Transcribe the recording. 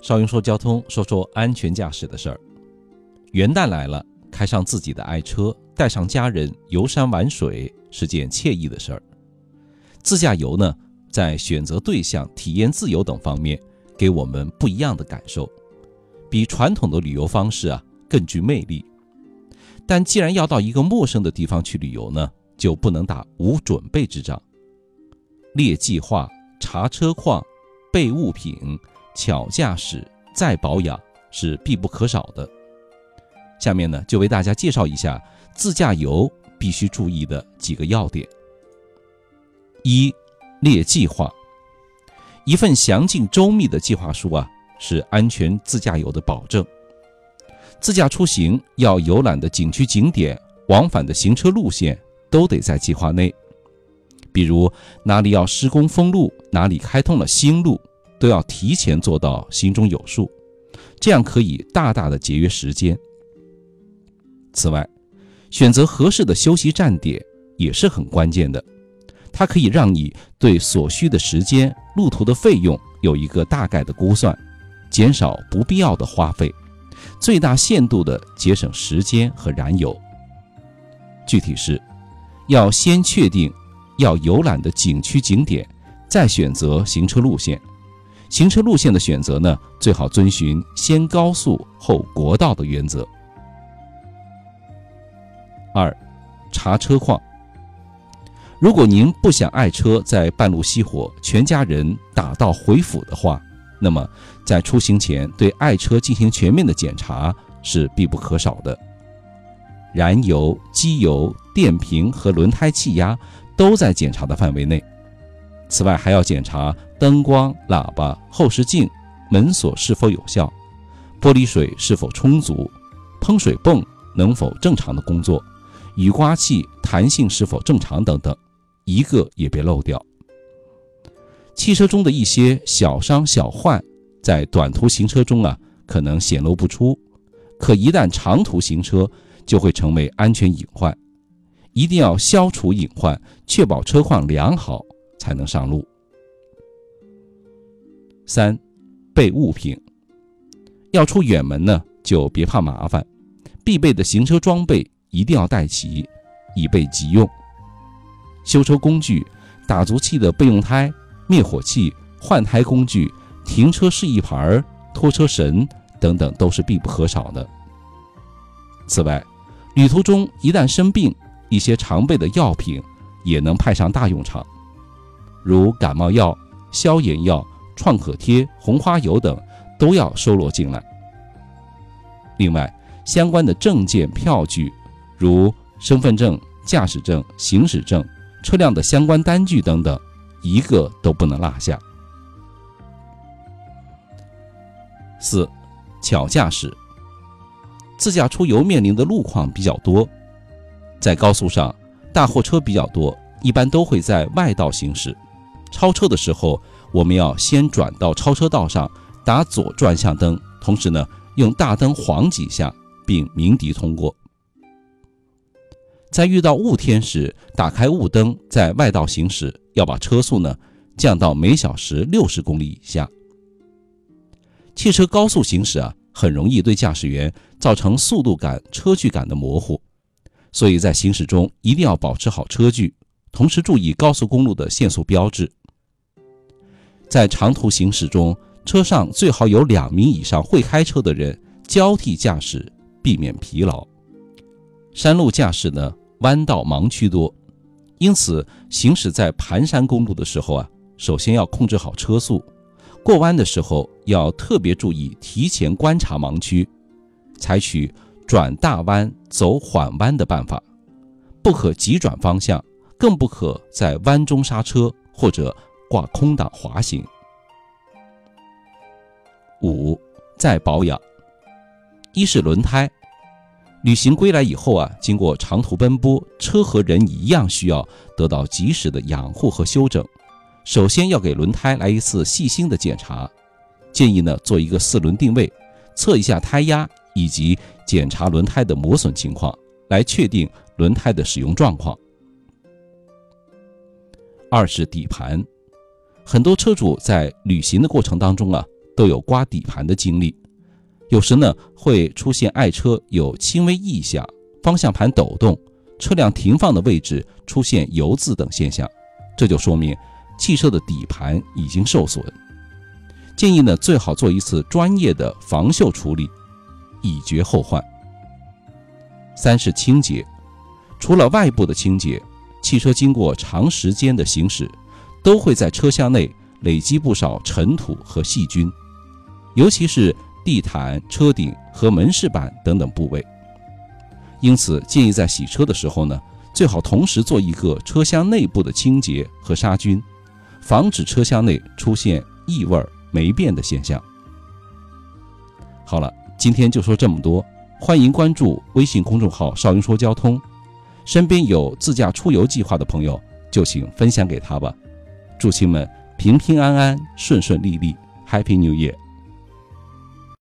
少云说交通，说说安全驾驶的事儿。元旦来了，开上自己的爱车，带上家人游山玩水，是件惬意的事儿。自驾游呢，在选择对象、体验自由等方面，给我们不一样的感受，比传统的旅游方式啊更具魅力。但既然要到一个陌生的地方去旅游呢，就不能打无准备之仗。列计划、查车况、备物品、巧驾驶、再保养是必不可少的。下面呢，就为大家介绍一下自驾游必须注意的几个要点。一、列计划。一份详尽周密的计划书啊，是安全自驾游的保证。自驾出行要游览的景区景点、往返的行车路线都得在计划内。比如哪里要施工封路，哪里开通了新路，都要提前做到心中有数，这样可以大大的节约时间。此外，选择合适的休息站点也是很关键的，它可以让你对所需的时间、路途的费用有一个大概的估算，减少不必要的花费，最大限度的节省时间和燃油。具体是，要先确定。要游览的景区景点，再选择行车路线。行车路线的选择呢，最好遵循先高速后国道的原则。二，查车况。如果您不想爱车在半路熄火，全家人打道回府的话，那么在出行前对爱车进行全面的检查是必不可少的。燃油、机油、电瓶和轮胎气压。都在检查的范围内。此外，还要检查灯光、喇叭、后视镜、门锁是否有效，玻璃水是否充足，喷水泵能否正常的工作，雨刮器弹性是否正常等等，一个也别漏掉。汽车中的一些小伤小患，在短途行车中啊可能显露不出，可一旦长途行车，就会成为安全隐患。一定要消除隐患，确保车况良好，才能上路。三，备物品。要出远门呢，就别怕麻烦，必备的行车装备一定要带齐，以备急用。修车工具、打足器的备用胎、灭火器、换胎工具、停车示意牌、拖车绳等等，都是必不可少的。此外，旅途中一旦生病，一些常备的药品也能派上大用场，如感冒药、消炎药、创可贴、红花油等都要收罗进来。另外，相关的证件、票据，如身份证、驾驶证、行驶证、车辆的相关单据等等，一个都不能落下。四，巧驾驶。自驾出游面临的路况比较多。在高速上，大货车比较多，一般都会在外道行驶。超车的时候，我们要先转到超车道上，打左转向灯，同时呢，用大灯晃几下，并鸣笛通过。在遇到雾天时，打开雾灯，在外道行驶，要把车速呢降到每小时六十公里以下。汽车高速行驶啊，很容易对驾驶员造成速度感、车距感的模糊。所以在行驶中一定要保持好车距，同时注意高速公路的限速标志。在长途行驶中，车上最好有两名以上会开车的人交替驾驶，避免疲劳。山路驾驶呢，弯道盲区多，因此行驶在盘山公路的时候啊，首先要控制好车速。过弯的时候要特别注意，提前观察盲区，采取。转大弯走缓弯的办法，不可急转方向，更不可在弯中刹车或者挂空挡滑行。五，再保养。一是轮胎，旅行归来以后啊，经过长途奔波，车和人一样需要得到及时的养护和修整。首先要给轮胎来一次细心的检查，建议呢做一个四轮定位，测一下胎压。以及检查轮胎的磨损情况，来确定轮胎的使用状况。二是底盘，很多车主在旅行的过程当中啊，都有刮底盘的经历，有时呢会出现爱车有轻微异响、方向盘抖动、车辆停放的位置出现油渍等现象，这就说明汽车的底盘已经受损。建议呢最好做一次专业的防锈处理，以绝后患。三是清洁，除了外部的清洁，汽车经过长时间的行驶，都会在车厢内累积不少尘土和细菌，尤其是地毯、车顶和门饰板等等部位。因此，建议在洗车的时候呢，最好同时做一个车厢内部的清洁和杀菌，防止车厢内出现异味、霉变的现象。好了，今天就说这么多。欢迎关注微信公众号“少云说交通”，身边有自驾出游计划的朋友，就请分享给他吧。祝亲们平平安安、顺顺利利，Happy New Year！